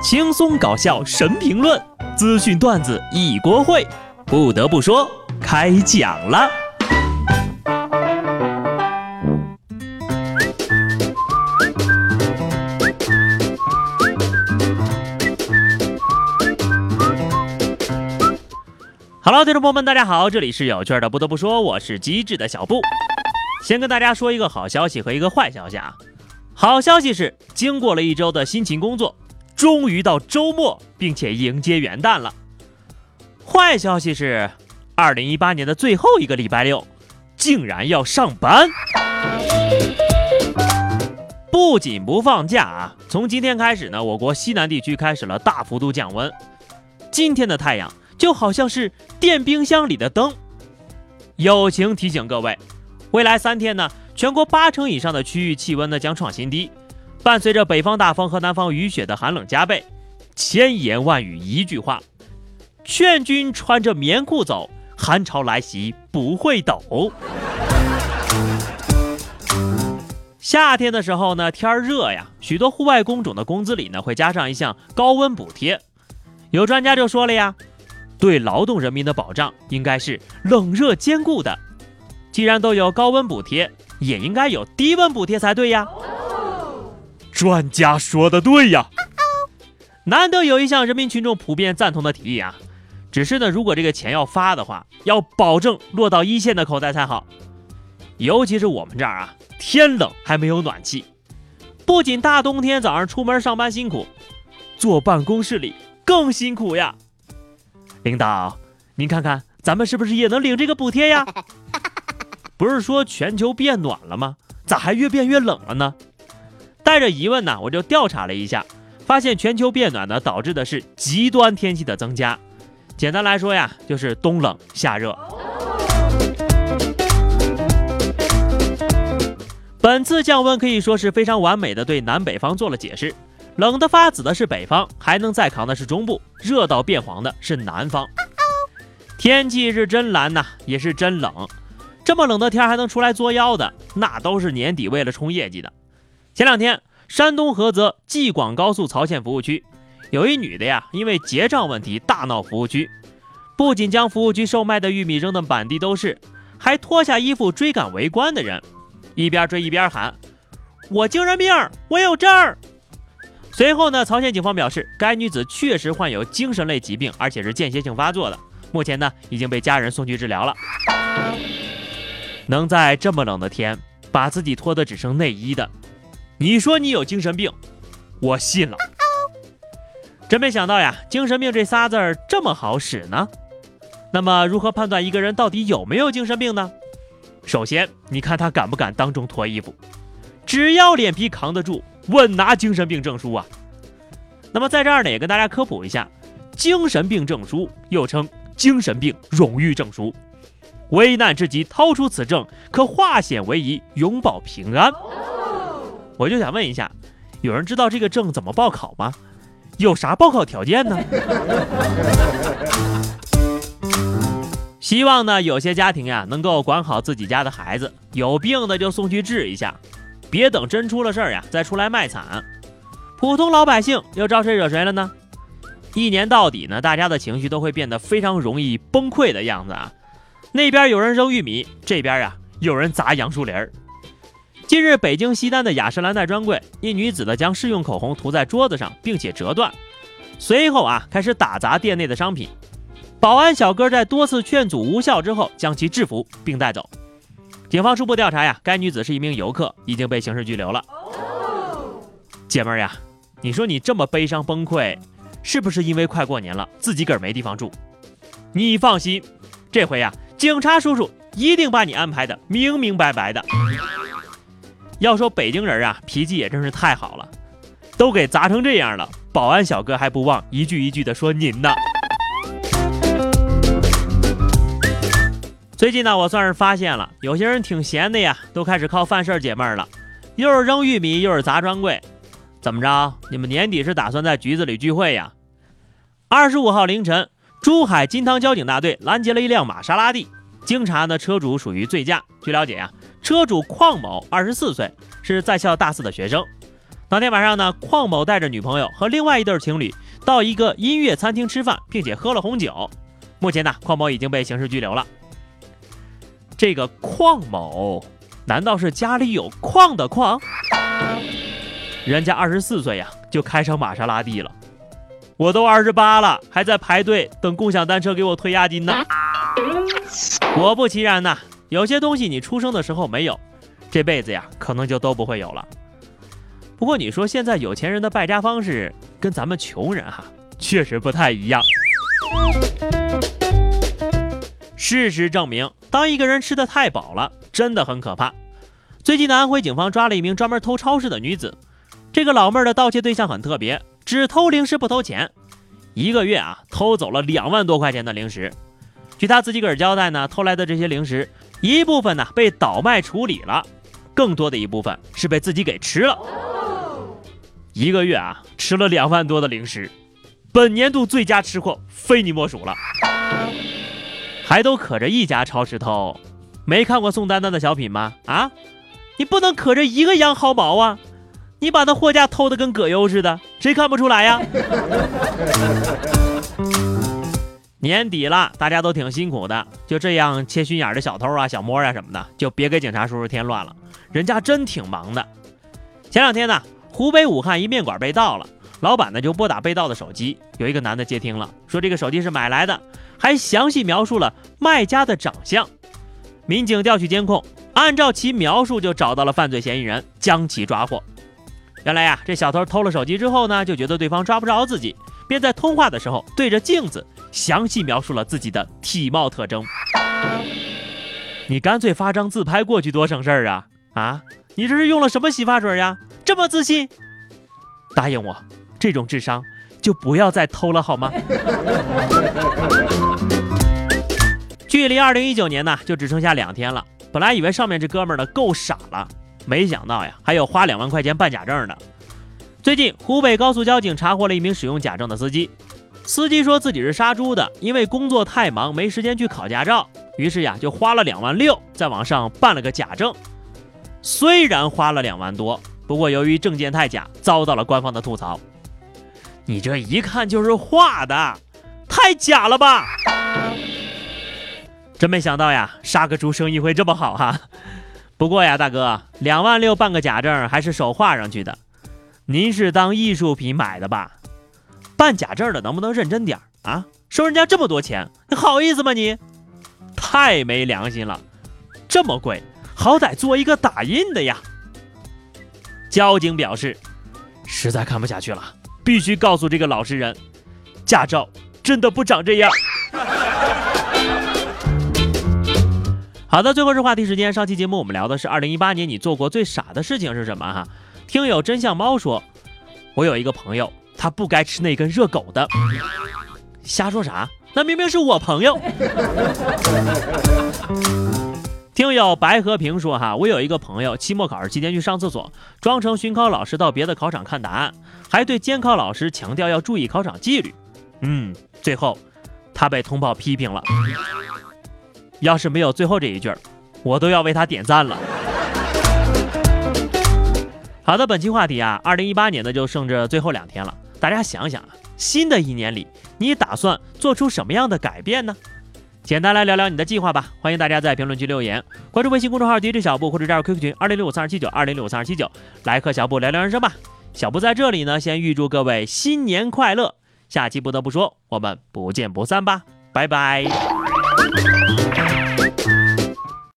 轻松搞笑神评论，资讯段子一锅烩。不得不说，开讲了。Hello，听众朋友们，大家好，这里是有趣的。不得不说，我是机智的小布。先跟大家说一个好消息和一个坏消息啊。好消息是，经过了一周的辛勤工作，终于到周末，并且迎接元旦了。坏消息是，二零一八年的最后一个礼拜六，竟然要上班。不仅不放假啊，从今天开始呢，我国西南地区开始了大幅度降温。今天的太阳。就好像是电冰箱里的灯。友情提醒各位，未来三天呢，全国八成以上的区域气温呢将创新低，伴随着北方大风和南方雨雪的寒冷加倍。千言万语一句话，劝君穿着棉裤走，寒潮来袭不会抖。夏天的时候呢，天儿热呀，许多户外工种的工资里呢会加上一项高温补贴。有专家就说了呀。对劳动人民的保障应该是冷热兼顾的，既然都有高温补贴，也应该有低温补贴才对呀。专家说的对呀，难得有一项人民群众普遍赞同的提议啊。只是呢，如果这个钱要发的话，要保证落到一线的口袋才好。尤其是我们这儿啊，天冷还没有暖气，不仅大冬天早上出门上班辛苦，坐办公室里更辛苦呀。领导，您看看咱们是不是也能领这个补贴呀？不是说全球变暖了吗？咋还越变越冷了呢？带着疑问呢，我就调查了一下，发现全球变暖呢导致的是极端天气的增加。简单来说呀，就是冬冷夏热。本次降温可以说是非常完美的对南北方做了解释。冷得发紫的是北方，还能再扛的是中部；热到变黄的是南方。天气是真蓝呐，也是真冷。这么冷的天还能出来作妖的，那都是年底为了冲业绩的。前两天，山东菏泽济广高速曹县服务区有一女的呀，因为结账问题大闹服务区，不仅将服务区售卖的玉米扔得满地都是，还脱下衣服追赶围观的人，一边追一边喊：“我精神病，我有证儿。”随后呢，曹县警方表示，该女子确实患有精神类疾病，而且是间歇性发作的。目前呢，已经被家人送去治疗了。能在这么冷的天把自己脱得只剩内衣的，你说你有精神病，我信了。真没想到呀，精神病这仨字儿这么好使呢。那么，如何判断一个人到底有没有精神病呢？首先，你看他敢不敢当众脱衣服，只要脸皮扛得住。稳拿精神病证书啊！那么在这儿呢，也跟大家科普一下，精神病证书又称精神病荣誉证书。危难之极，掏出此证，可化险为夷，永保平安。我就想问一下，有人知道这个证怎么报考吗？有啥报考条件呢？希望呢，有些家庭呀，能够管好自己家的孩子，有病的就送去治一下。别等真出了事儿呀，再出来卖惨。普通老百姓又招谁惹谁了呢？一年到底呢，大家的情绪都会变得非常容易崩溃的样子啊。那边有人扔玉米，这边呀有人砸杨树林儿。近日，北京西单的雅诗兰黛专柜，一女子呢将试用口红涂在桌子上，并且折断，随后啊开始打砸店内的商品。保安小哥在多次劝阻无效之后，将其制服并带走。警方初步调查呀，该女子是一名游客，已经被刑事拘留了。姐妹儿呀，你说你这么悲伤崩溃，是不是因为快过年了，自己个儿没地方住？你放心，这回呀，警察叔叔一定把你安排的明明白白的。要说北京人啊，脾气也真是太好了，都给砸成这样了，保安小哥还不忘一句一句的说您呢。最近呢，我算是发现了，有些人挺闲的呀，都开始靠犯事儿解闷了，又是扔玉米，又是砸专柜，怎么着？你们年底是打算在局子里聚会呀？二十五号凌晨，珠海金汤交警大队拦截了一辆玛莎拉蒂，经查呢，车主属于醉驾。据了解呀，车主邝某二十四岁，是在校大四的学生，当天晚上呢，邝某带着女朋友和另外一对情侣到一个音乐餐厅吃饭，并且喝了红酒。目前呢，邝某已经被刑事拘留了。这个邝某，难道是家里有矿的矿？人家二十四岁呀，就开上玛莎拉蒂了。我都二十八了，还在排队等共享单车给我退押金呢。果不其然呐，有些东西你出生的时候没有，这辈子呀，可能就都不会有了。不过你说现在有钱人的败家方式跟咱们穷人哈，确实不太一样。事实证明，当一个人吃的太饱了，真的很可怕。最近的安徽警方抓了一名专门偷超市的女子。这个老妹儿的盗窃对象很特别，只偷零食不偷钱。一个月啊，偷走了两万多块钱的零食。据她自己个儿交代呢，偷来的这些零食，一部分呢被倒卖处理了，更多的一部分是被自己给吃了。一个月啊，吃了两万多的零食，本年度最佳吃货非你莫属了。还都可着一家超市偷，没看过宋丹丹的小品吗？啊，你不能可着一个羊薅毛啊！你把那货架偷的跟葛优似的，谁看不出来呀？年底了，大家都挺辛苦的，就这样切心眼的小偷啊、小摸啊什么的，就别给警察叔叔添乱了。人家真挺忙的。前两天呢，湖北武汉一面馆被盗了，老板呢就拨打被盗的手机，有一个男的接听了，说这个手机是买来的。还详细描述了卖家的长相，民警调取监控，按照其描述就找到了犯罪嫌疑人，将其抓获。原来呀，这小偷偷了手机之后呢，就觉得对方抓不着自己，便在通话的时候对着镜子详细描述了自己的体貌特征。你干脆发张自拍过去多省事儿啊！啊，你这是用了什么洗发水呀？这么自信？答应我，这种智商就不要再偷了好吗？距离二零一九年呢，就只剩下两天了。本来以为上面这哥们儿呢够傻了，没想到呀，还有花两万块钱办假证的。最近，湖北高速交警查获了一名使用假证的司机。司机说自己是杀猪的，因为工作太忙，没时间去考驾照，于是呀，就花了两万六在网上办了个假证。虽然花了两万多，不过由于证件太假，遭到了官方的吐槽。你这一看就是画的，太假了吧！真没想到呀，杀个猪生意会这么好哈！不过呀，大哥，两万六办个假证还是手画上去的，您是当艺术品买的吧？办假证的能不能认真点啊？收人家这么多钱，你好意思吗你？太没良心了！这么贵，好歹做一个打印的呀！交警表示，实在看不下去了，必须告诉这个老实人，驾照真的不长这样。好的，最后是话题时间。上期节目我们聊的是二零一八年你做过最傻的事情是什么？哈，听友真相猫说，我有一个朋友，他不该吃那根热狗的。瞎说啥？那明明是我朋友。听友白和平说，哈，我有一个朋友，期末考试期间去上厕所，装成巡考老师到别的考场看答案，还对监考老师强调要注意考场纪律。嗯，最后他被通报批评了。要是没有最后这一句儿，我都要为他点赞了。好的，本期话题啊，二零一八年呢就剩这最后两天了，大家想想啊，新的一年里你打算做出什么样的改变呢？简单来聊聊你的计划吧。欢迎大家在评论区留言，关注微信公众号 DJ 小布或者加入 QQ 群二零六五三二七九二零六五三二七九，来和小布聊聊人生吧。小布在这里呢，先预祝各位新年快乐。下期不得不说，我们不见不散吧，拜拜。